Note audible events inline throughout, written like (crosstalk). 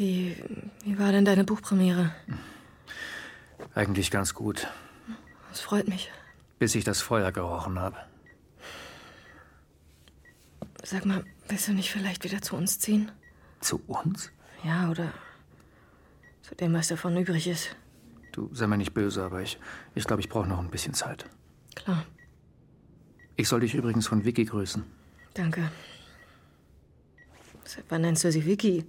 Wie, wie war denn deine Buchpremiere? Eigentlich ganz gut. Das freut mich. Bis ich das Feuer gerochen habe. Sag mal, willst du nicht vielleicht wieder zu uns ziehen? Zu uns? Ja, oder zu dem, was davon übrig ist. Du sei mir nicht böse, aber ich, ich glaube, ich brauche noch ein bisschen Zeit. Klar. Ich soll dich übrigens von Vicky grüßen. Danke. Seit wann nennst du sie Vicky?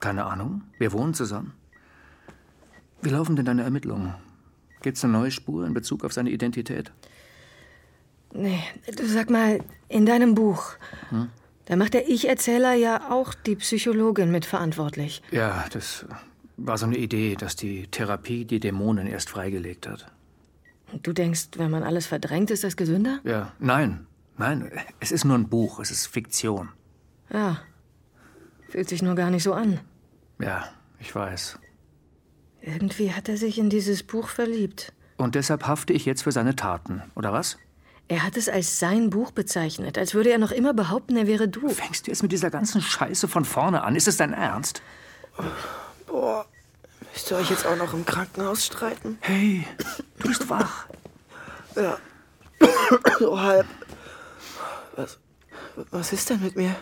Keine Ahnung. Wir wohnen zusammen. Wie laufen denn deine Ermittlungen? Gibt's eine neue Spur in Bezug auf seine Identität? Nee, du sag mal, in deinem Buch, hm? da macht der Ich-Erzähler ja auch die Psychologin mitverantwortlich. Ja, das war so eine Idee, dass die Therapie die Dämonen erst freigelegt hat. Du denkst, wenn man alles verdrängt, ist das gesünder? Ja, nein, nein, es ist nur ein Buch, es ist Fiktion. Ja, fühlt sich nur gar nicht so an. Ja, ich weiß. Irgendwie hat er sich in dieses Buch verliebt. Und deshalb hafte ich jetzt für seine Taten, oder was? Er hat es als sein Buch bezeichnet, als würde er noch immer behaupten, er wäre du. Fängst du jetzt mit dieser ganzen Scheiße von vorne an? Ist es dein Ernst? Boah, müsst ihr euch jetzt auch noch im Krankenhaus streiten? Hey, du bist wach. Ja, so (coughs) halb. Was, was ist denn mit mir?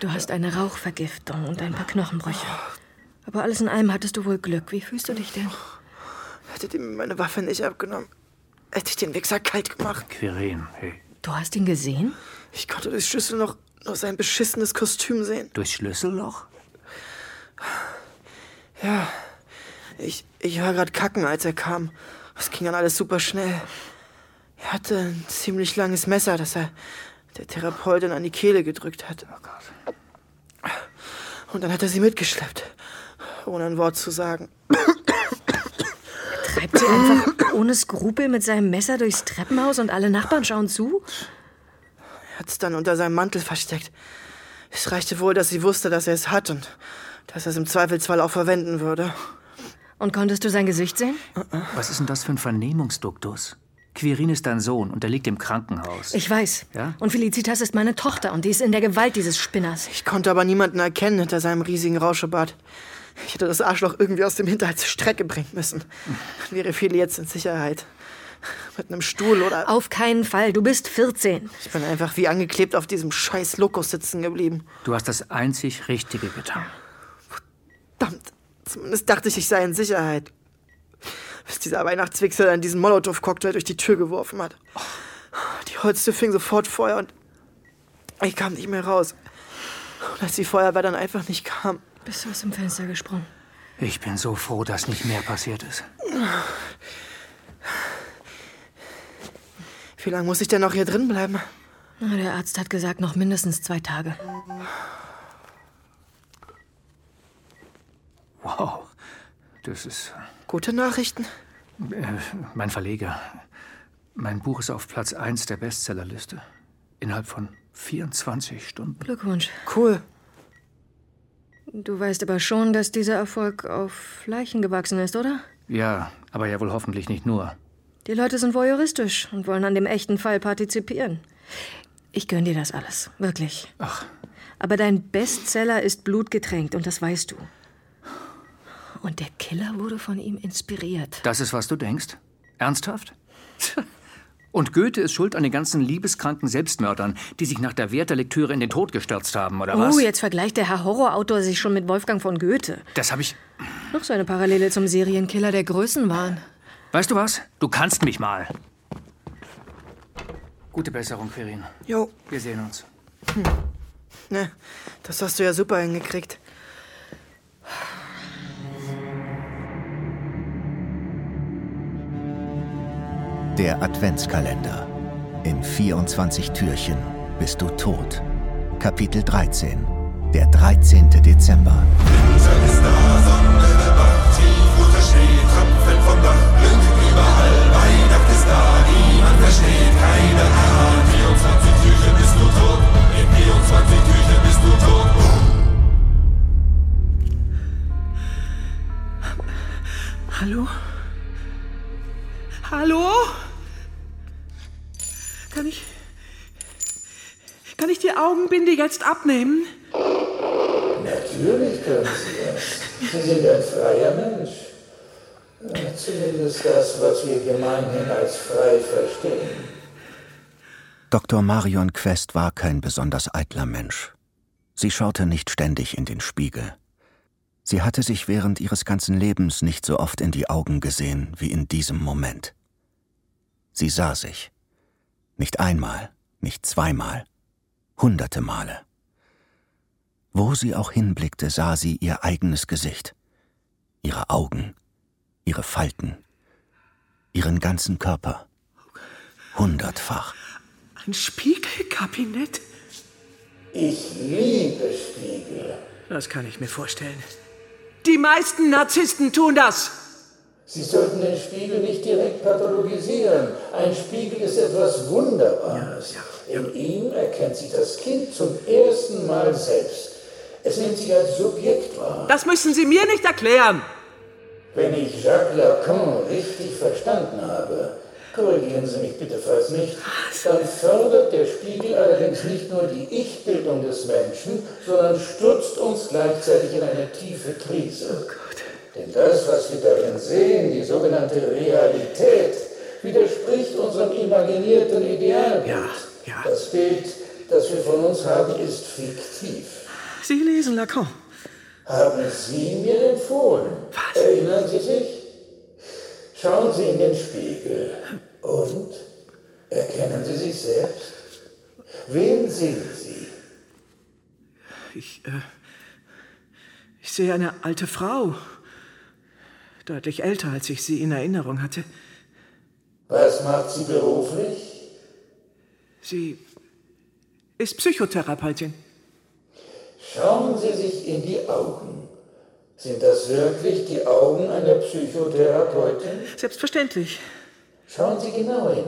Du hast eine Rauchvergiftung und ein paar Knochenbrüche. Aber alles in allem hattest du wohl Glück. Wie fühlst du dich denn? Hättet ihr mir meine Waffe nicht abgenommen, hätte ich den Wichser kalt gemacht. Quirin, hey. Du hast ihn gesehen? Ich konnte durchs Schlüsselloch nur sein beschissenes Kostüm sehen. Durchs Schlüsselloch? Ja. Ich, ich war gerade kacken, als er kam. Es ging dann alles super schnell. Er hatte ein ziemlich langes Messer, das er der Therapeutin an die Kehle gedrückt hat. Oh Gott. Und dann hat er sie mitgeschleppt, ohne ein Wort zu sagen. Treibt sie einfach ohne Skrupel mit seinem Messer durchs Treppenhaus und alle Nachbarn schauen zu? Er hat es dann unter seinem Mantel versteckt. Es reichte wohl, dass sie wusste, dass er es hat und dass er es im Zweifelsfall auch verwenden würde. Und konntest du sein Gesicht sehen? Was ist denn das für ein Vernehmungsduktus? Quirin ist dein Sohn und er liegt im Krankenhaus. Ich weiß. Ja? Und Felicitas ist meine Tochter und die ist in der Gewalt dieses Spinners. Ich konnte aber niemanden erkennen hinter seinem riesigen Rauschebart. Ich hätte das Arschloch irgendwie aus dem Hinterhalt zur Strecke bringen müssen. Dann wäre Feli jetzt in Sicherheit. Mit einem Stuhl oder. Auf keinen Fall. Du bist 14. Ich bin einfach wie angeklebt auf diesem scheiß Lokus sitzen geblieben. Du hast das einzig Richtige getan. Verdammt. Zumindest dachte ich, ich sei in Sicherheit. Dieser Weihnachtswichser dann diesen Molotow-Cocktail durch die Tür geworfen hat. Die Holztür fing sofort Feuer und ich kam nicht mehr raus. Und als die Feuerwehr dann einfach nicht kam. Bist du aus dem Fenster gesprungen? Ich bin so froh, dass nicht mehr passiert ist. Wie lange muss ich denn noch hier drin bleiben? Na, der Arzt hat gesagt, noch mindestens zwei Tage. Wow, das ist. Gute Nachrichten? Äh, mein Verleger. Mein Buch ist auf Platz 1 der Bestsellerliste. Innerhalb von 24 Stunden. Glückwunsch. Cool. Du weißt aber schon, dass dieser Erfolg auf Leichen gewachsen ist, oder? Ja, aber ja wohl hoffentlich nicht nur. Die Leute sind voyeuristisch und wollen an dem echten Fall partizipieren. Ich gönn dir das alles, wirklich. Ach. Aber dein Bestseller ist blutgetränkt und das weißt du. Und der Killer wurde von ihm inspiriert. Das ist, was du denkst? Ernsthaft? Und Goethe ist schuld an den ganzen liebeskranken Selbstmördern, die sich nach der Wertherlektüre in den Tod gestürzt haben, oder was? Oh, jetzt vergleicht der Herr Horrorautor sich schon mit Wolfgang von Goethe. Das habe ich. Noch so eine Parallele zum Serienkiller der Größenwahn. Weißt du was? Du kannst mich mal. Gute Besserung, Quirin. Jo. Wir sehen uns. Hm. Ne, das hast du ja super hingekriegt. Der Adventskalender. In 24 Türchen bist du tot. Kapitel 13. Der 13. Dezember. Winter ist da, Sonne wird wach, tief unter Schnee, Tröpfeln vom Dach, blinken überall, Weihnacht ist da, niemand versteht, keiner ahnt. 24 Türchen bist du tot, in 24 Türchen bist du tot. Hallo? Hallo? Augenbinde jetzt abnehmen? Natürlich. Natürlich können Sie das. Sie sind ein freier Mensch. Zumindest das, was wir gemeinhin als frei verstehen. Dr. Marion Quest war kein besonders eitler Mensch. Sie schaute nicht ständig in den Spiegel. Sie hatte sich während ihres ganzen Lebens nicht so oft in die Augen gesehen wie in diesem Moment. Sie sah sich. Nicht einmal, nicht zweimal, hunderte Male. Wo sie auch hinblickte, sah sie ihr eigenes Gesicht, ihre Augen, ihre Falten, ihren ganzen Körper. Hundertfach. Ein Spiegelkabinett? Ich liebe Spiegel. Das kann ich mir vorstellen. Die meisten Narzissten tun das. Sie sollten den Spiegel nicht direkt pathologisieren. Ein Spiegel ist etwas Wunderbares. Ja, ja, ja. In ihm erkennt sich das Kind zum ersten Mal selbst. Es nimmt sich als Subjekt wahr. Das müssen Sie mir nicht erklären. Wenn ich Jacques Lacan richtig verstanden habe, korrigieren Sie mich bitte falls nicht, dann fördert der Spiegel allerdings nicht nur die Ich-Bildung des Menschen, sondern stürzt uns gleichzeitig in eine tiefe Krise. Oh Denn das, was wir darin sehen, die sogenannte Realität, widerspricht unserem imaginierten Idealbild. Ja, ja. Das Bild, das wir von uns haben, ist fiktiv. Sie lesen Lacan. Haben Sie mir empfohlen. Was? Erinnern Sie sich? Schauen Sie in den Spiegel. Und? Erkennen Sie sich selbst? Wen sehen Sie? Ich, äh, ich sehe eine alte Frau. Deutlich älter, als ich sie in Erinnerung hatte. Was macht sie beruflich? Sie ist Psychotherapeutin. Schauen Sie sich in die Augen. Sind das wirklich die Augen einer Psychotherapeutin? Selbstverständlich. Schauen Sie genau hin.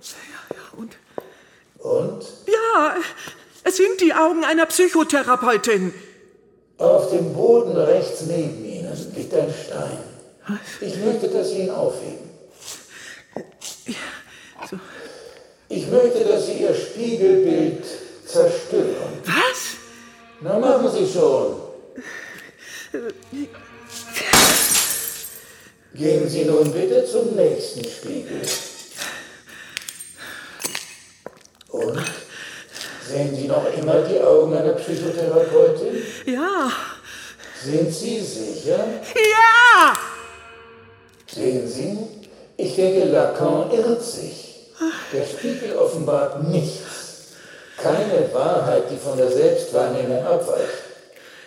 Ja, ja, und? Und? Ja, es sind die Augen einer Psychotherapeutin. Auf dem Boden rechts neben Ihnen liegt ein Stein. Ich möchte, dass Sie ihn aufheben. So. Ich möchte, dass Sie Ihr Spiegelbild zerstören. Was? Na, machen Sie schon. Gehen Sie nun bitte zum nächsten Spiegel. Und? Sehen Sie noch immer die Augen einer Psychotherapeutin? Ja. Sind Sie sicher? Ja! Sehen Sie? Ich denke, Lacan irrt sich. Der Spiegel offenbart nichts. Keine Wahrheit, die von der Selbstwahrnehmung abweicht.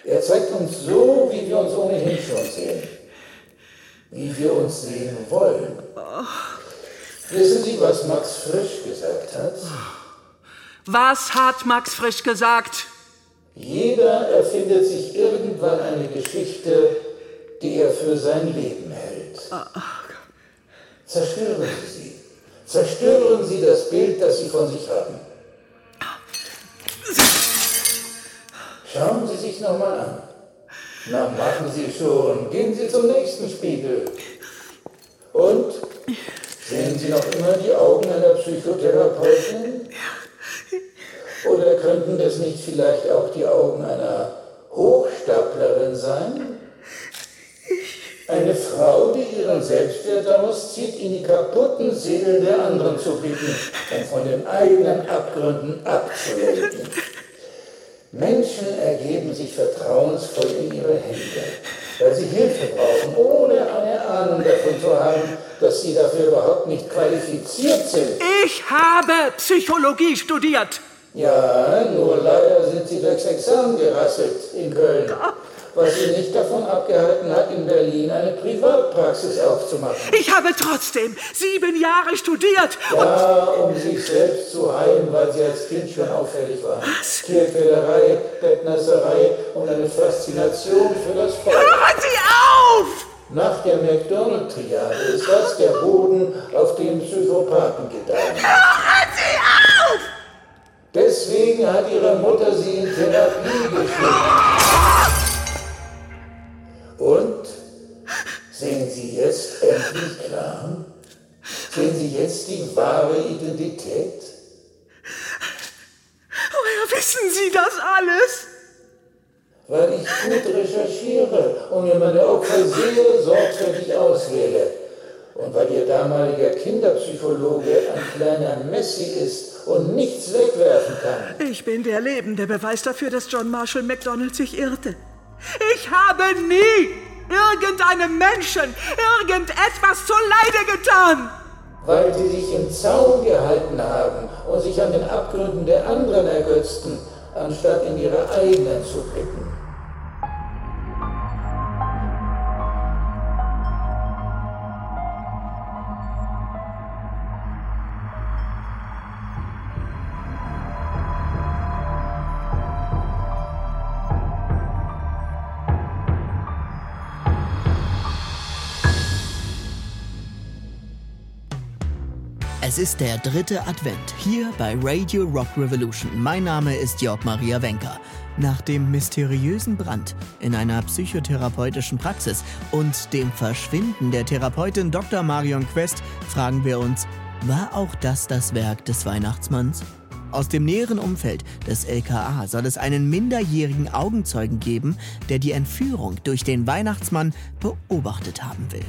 Er zeigt uns so, wie wir uns ohnehin schon sehen. Wie wir uns sehen wollen. Wissen Sie, was Max Frisch gesagt hat? Was hat Max Frisch gesagt? Jeder erfindet sich irgendwann eine Geschichte, die er für sein Leben hält. Zerstören Sie sie. Zerstören Sie das Bild, das Sie von sich haben. Schauen Sie sich nochmal an. Na, machen Sie schon. Gehen Sie zum nächsten Spiegel. Und? Sehen Sie noch immer die Augen einer Psychotherapeutin? Oder könnten das nicht vielleicht auch die Augen einer Hochstaplerin sein? Eine Frau, die ihren Selbstwert daraus zieht, in die kaputten Seelen der anderen zu blicken und von den eigenen Abgründen abzulenken. Menschen ergeben sich vertrauensvoll in ihre Hände, weil sie Hilfe brauchen, ohne eine Ahnung davon zu haben, dass sie dafür überhaupt nicht qualifiziert sind. Ich habe Psychologie studiert. Ja, nur leider sind sie durchs Examen gerasselt in Köln. Was sie nicht davon abgehalten hat, in Berlin eine Privatpraxis aufzumachen. Ich habe trotzdem sieben Jahre studiert. Ja, um sich selbst zu heilen, weil sie als Kind schon auffällig war. Was? Tierquälerei, Bettnässerei und eine Faszination für das Volk. Hören Sie auf! Nach der McDonald-Triade ist das der Boden, auf dem Psychopathen gedeihen. Hören Sie auf! Deswegen hat ihre Mutter sie in Therapie geschickt. Sie jetzt endlich klar? Sehen Sie jetzt die wahre Identität? Woher wissen Sie das alles? weil ich gut recherchiere und mir meine Opfer sehr sorgfältig auswähle. Und weil Ihr damaliger Kinderpsychologe ein kleiner Messi ist und nichts wegwerfen kann. Ich bin der lebende Beweis dafür, dass John Marshall MacDonald sich irrte. Ich habe nie irgendeinem Menschen irgendetwas zuleide getan. Weil Sie sich im Zaun gehalten haben und sich an den Abgründen der anderen ergötzten, anstatt in Ihre eigenen zu blicken. Es ist der dritte Advent hier bei Radio Rock Revolution. Mein Name ist Jörg Maria Wenker. Nach dem mysteriösen Brand in einer psychotherapeutischen Praxis und dem Verschwinden der Therapeutin Dr. Marion Quest fragen wir uns, war auch das das Werk des Weihnachtsmanns? Aus dem näheren Umfeld des LKA soll es einen minderjährigen Augenzeugen geben, der die Entführung durch den Weihnachtsmann beobachtet haben will.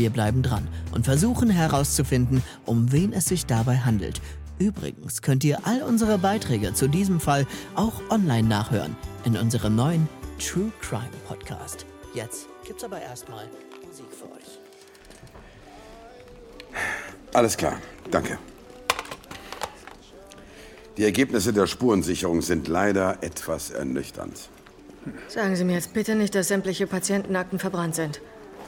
Wir bleiben dran und versuchen herauszufinden, um wen es sich dabei handelt. Übrigens könnt ihr all unsere Beiträge zu diesem Fall auch online nachhören in unserem neuen True Crime Podcast. Jetzt gibt's aber erstmal Musik für euch. Alles klar, danke. Die Ergebnisse der Spurensicherung sind leider etwas ernüchternd. Sagen Sie mir jetzt bitte nicht, dass sämtliche Patientenakten verbrannt sind.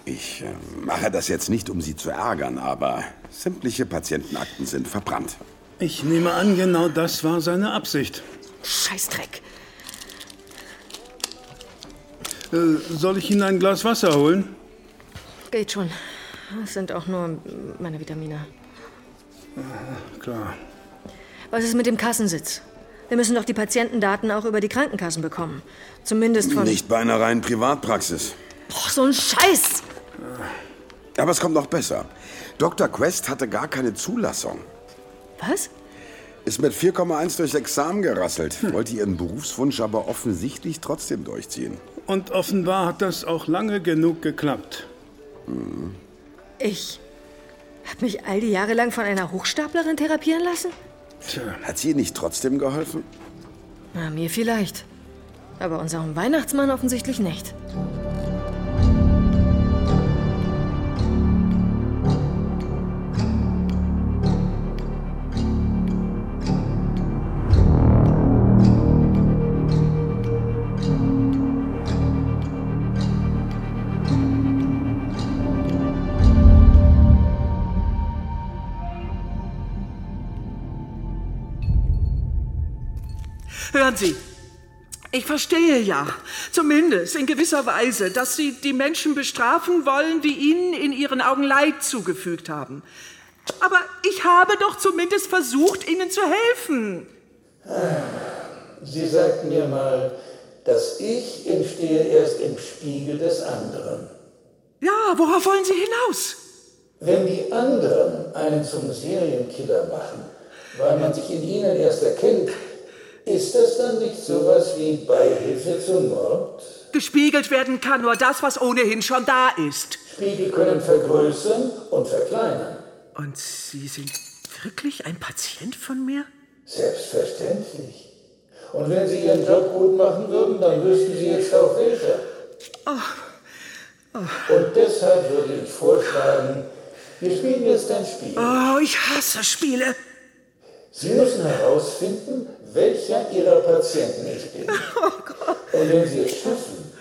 Ich äh, mache das jetzt nicht, um Sie zu ärgern, aber sämtliche Patientenakten sind verbrannt. Ich nehme an, genau das war seine Absicht. Scheißdreck. Äh, soll ich Ihnen ein Glas Wasser holen? Geht schon. Das sind auch nur meine Vitamine. Klar. Was ist mit dem Kassensitz? Wir müssen doch die Patientendaten auch über die Krankenkassen bekommen. Zumindest von. Nicht bei einer reinen Privatpraxis. Boah, so ein Scheiß! Aber es kommt noch besser. Dr. Quest hatte gar keine Zulassung. Was? Ist mit 4,1 durchs Examen gerasselt, wollte ihren Berufswunsch aber offensichtlich trotzdem durchziehen. Und offenbar hat das auch lange genug geklappt. Ich hab mich all die Jahre lang von einer Hochstaplerin therapieren lassen? Tja, Hat sie ihr nicht trotzdem geholfen? Na, mir vielleicht. Aber unserem Weihnachtsmann offensichtlich nicht. Hören Sie, ich verstehe ja, zumindest in gewisser Weise, dass Sie die Menschen bestrafen wollen, die Ihnen in Ihren Augen Leid zugefügt haben. Aber ich habe doch zumindest versucht, Ihnen zu helfen. Sie sagten mir mal, das Ich entstehe erst im Spiegel des anderen. Ja, worauf wollen Sie hinaus? Wenn die anderen einen zum Serienkiller machen, weil man sich in ihnen erst erkennt, ist das dann nicht sowas wie Beihilfe zum Mord? Gespiegelt werden kann nur das, was ohnehin schon da ist. Spiegel können vergrößern und verkleinern. Und Sie sind wirklich ein Patient von mir? Selbstverständlich. Und wenn Sie Ihren Job gut machen würden, dann wüssten Sie jetzt auch welcher. Und deshalb würde ich vorschlagen, wir spielen jetzt ein Spiel. Oh, ich hasse Spiele. Sie müssen herausfinden, welcher Ihrer Patienten ich bin. (laughs) Und wenn Sie es schaffen,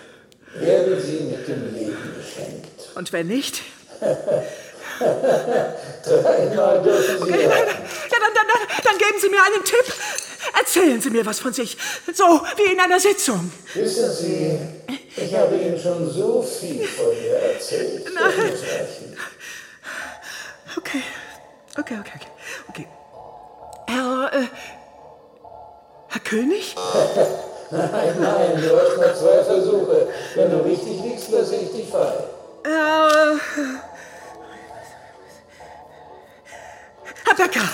werden Sie mit dem Leben beschenkt. Und wenn nicht? (laughs) Dreimal dürfen Sie Okay, raten. ja, dann, dann, dann, dann geben Sie mir einen Tipp. Erzählen Sie mir was von sich. So wie in einer Sitzung. Wissen Sie, ich habe Ihnen schon so viel von mir erzählt. Reichen. Okay. Okay, okay, okay. okay. Herr, äh, Herr König? (laughs) Nein, nein, du hast noch zwei Versuche. Wenn du richtig liegst, lasse ich dich frei. Herr, Herr Becker.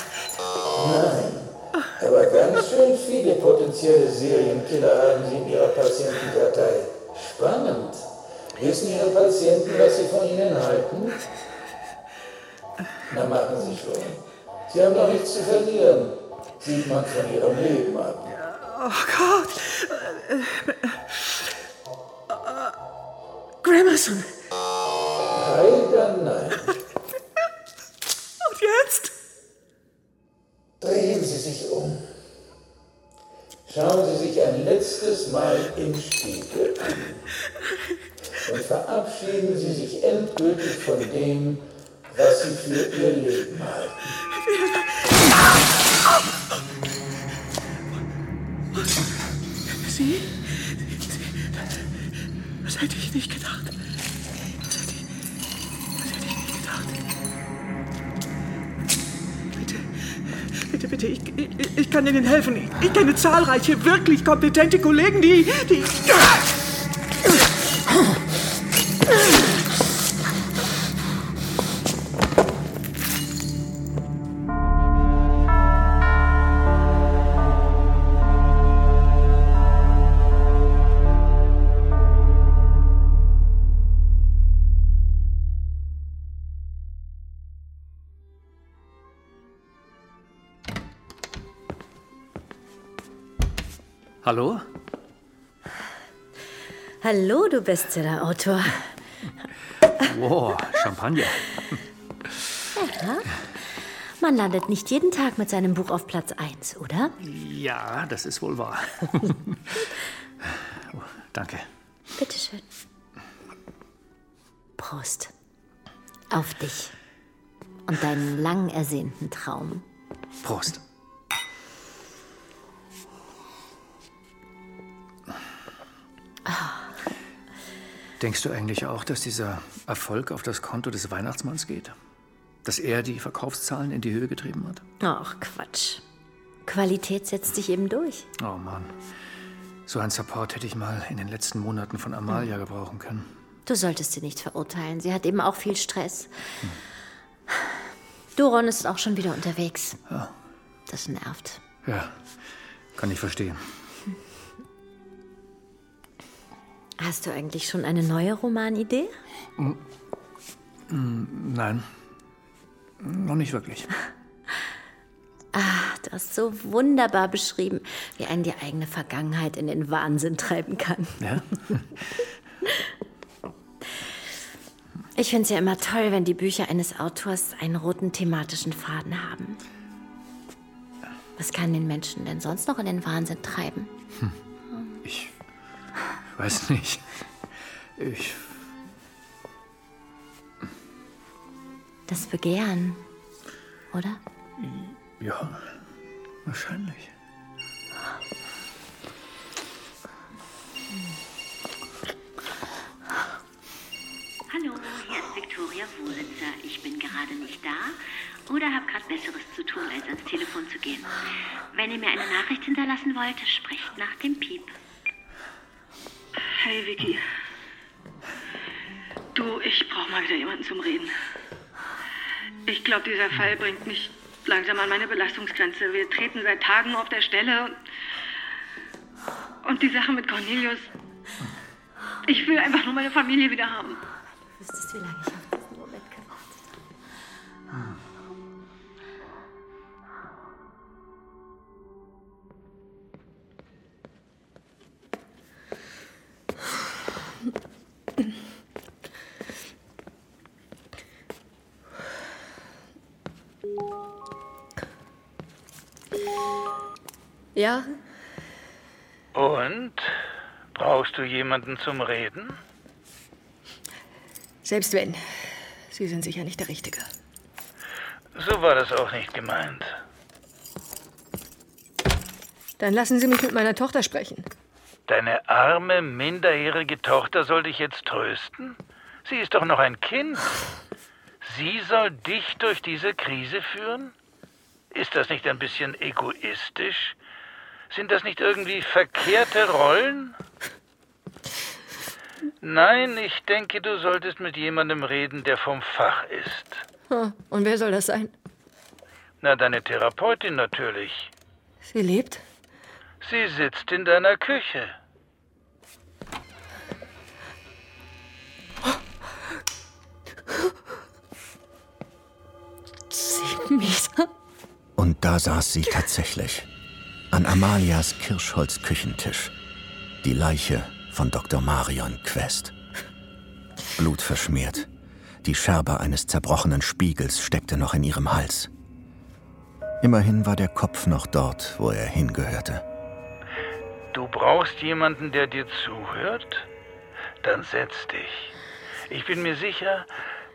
Aber ganz schön viele potenzielle Serienkiller haben Sie in Ihrer Patientendatei. spannend. Wissen Ihre Patienten, was Sie von ihnen halten? Na, machen Sie schon. Sie haben doch nichts zu verlieren. Sieht man von Ihrem Leben ab. Oh Gott. Äh, äh, äh, Gramerson. Leider nein. (laughs) Und jetzt? Drehen Sie sich um. Schauen Sie sich ein letztes Mal im Spiegel an. Und verabschieden Sie sich endgültig von dem, was Sie für Ihr Leben halten. Hätte ich nicht gedacht. Das hätte ich, das hätte ich nicht gedacht. Bitte, bitte, bitte, ich, ich, ich kann Ihnen helfen. Ich, ich kenne zahlreiche, wirklich kompetente Kollegen, die, die... Hallo? Hallo, du Bestseller-Autor. Wow, Champagner. Ja. Man landet nicht jeden Tag mit seinem Buch auf Platz 1, oder? Ja, das ist wohl wahr. (laughs) oh, danke. Bitteschön. Prost. Auf dich. Und deinen lang ersehnten Traum. Prost. Denkst du eigentlich auch, dass dieser Erfolg auf das Konto des Weihnachtsmanns geht? Dass er die Verkaufszahlen in die Höhe getrieben hat? Ach, Quatsch. Qualität setzt sich eben durch. Oh Mann. So einen Support hätte ich mal in den letzten Monaten von Amalia gebrauchen können. Du solltest sie nicht verurteilen. Sie hat eben auch viel Stress. Doron ist auch schon wieder unterwegs. Ja. Das nervt. Ja, kann ich verstehen. Hast du eigentlich schon eine neue Romanidee? Mm, Nein, noch nicht wirklich. (laughs) Ah, du hast so wunderbar beschrieben, wie einen die eigene Vergangenheit in den Wahnsinn treiben kann. Ja? (laughs) Ich finde es ja immer toll, wenn die Bücher eines Autors einen roten thematischen Faden haben. Was kann den Menschen denn sonst noch in den Wahnsinn treiben? Ich weiß nicht. Ich. Das Begehren, oder? Ja, wahrscheinlich. Hallo, hier ist Viktoria Wohlitzer. Ich bin gerade nicht da oder habe gerade Besseres zu tun, als ans Telefon zu gehen. Wenn ihr mir eine Nachricht hinterlassen wollt, sprecht nach dem Piep. Hey Vicky. Du, ich brauche mal wieder jemanden zum Reden. Ich glaube, dieser Fall bringt mich langsam an meine Belastungsgrenze. Wir treten seit Tagen auf der Stelle. Und die Sache mit Cornelius. Ich will einfach nur meine Familie wieder haben. Du wüsstest, wie lange ich auf Ja, Und? Brauchst du jemanden zum Reden? selbst wenn. Sie sind sicher nicht der Richtige. So war das auch nicht gemeint. Dann lassen Sie mich mit meiner Tochter sprechen. Deine arme, minderjährige Tochter soll dich jetzt trösten? Sie ist doch noch ein Kind. Sie soll dich durch diese Krise führen? Ist das nicht ein bisschen egoistisch? Sind das nicht irgendwie verkehrte Rollen? Nein, ich denke, du solltest mit jemandem reden, der vom Fach ist. Hm, und wer soll das sein? Na, deine Therapeutin natürlich. Sie lebt? Sie sitzt in deiner Küche. Sieben Meter. Und da saß sie tatsächlich. An Amalias Kirschholz-Küchentisch. Die Leiche von Dr. Marion Quest. Blutverschmiert. Die Scherbe eines zerbrochenen Spiegels steckte noch in ihrem Hals. Immerhin war der Kopf noch dort, wo er hingehörte. Du brauchst jemanden, der dir zuhört? Dann setz dich. Ich bin mir sicher,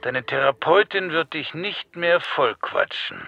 deine Therapeutin wird dich nicht mehr vollquatschen.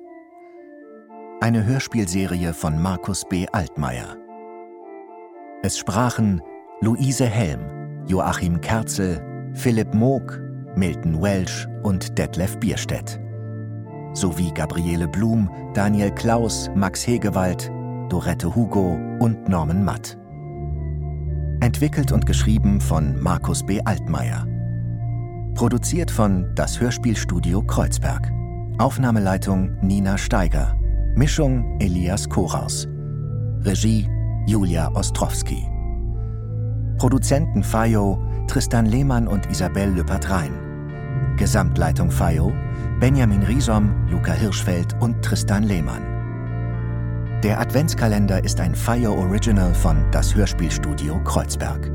Eine Hörspielserie von Markus B. Altmaier. Es sprachen Luise Helm, Joachim Kerzel, Philipp Moog, Milton Welsh und Detlef Bierstedt. Sowie Gabriele Blum, Daniel Klaus, Max Hegewald, Dorette Hugo und Norman Matt. Entwickelt und geschrieben von Markus B. Altmaier. Produziert von Das Hörspielstudio Kreuzberg. Aufnahmeleitung Nina Steiger. Mischung Elias Koraus. Regie Julia Ostrowski. Produzenten Fayo Tristan Lehmann und Isabelle Lepatrein. Gesamtleitung Fayo Benjamin Riesom, Luca Hirschfeld und Tristan Lehmann. Der Adventskalender ist ein Fire Original von Das Hörspielstudio Kreuzberg.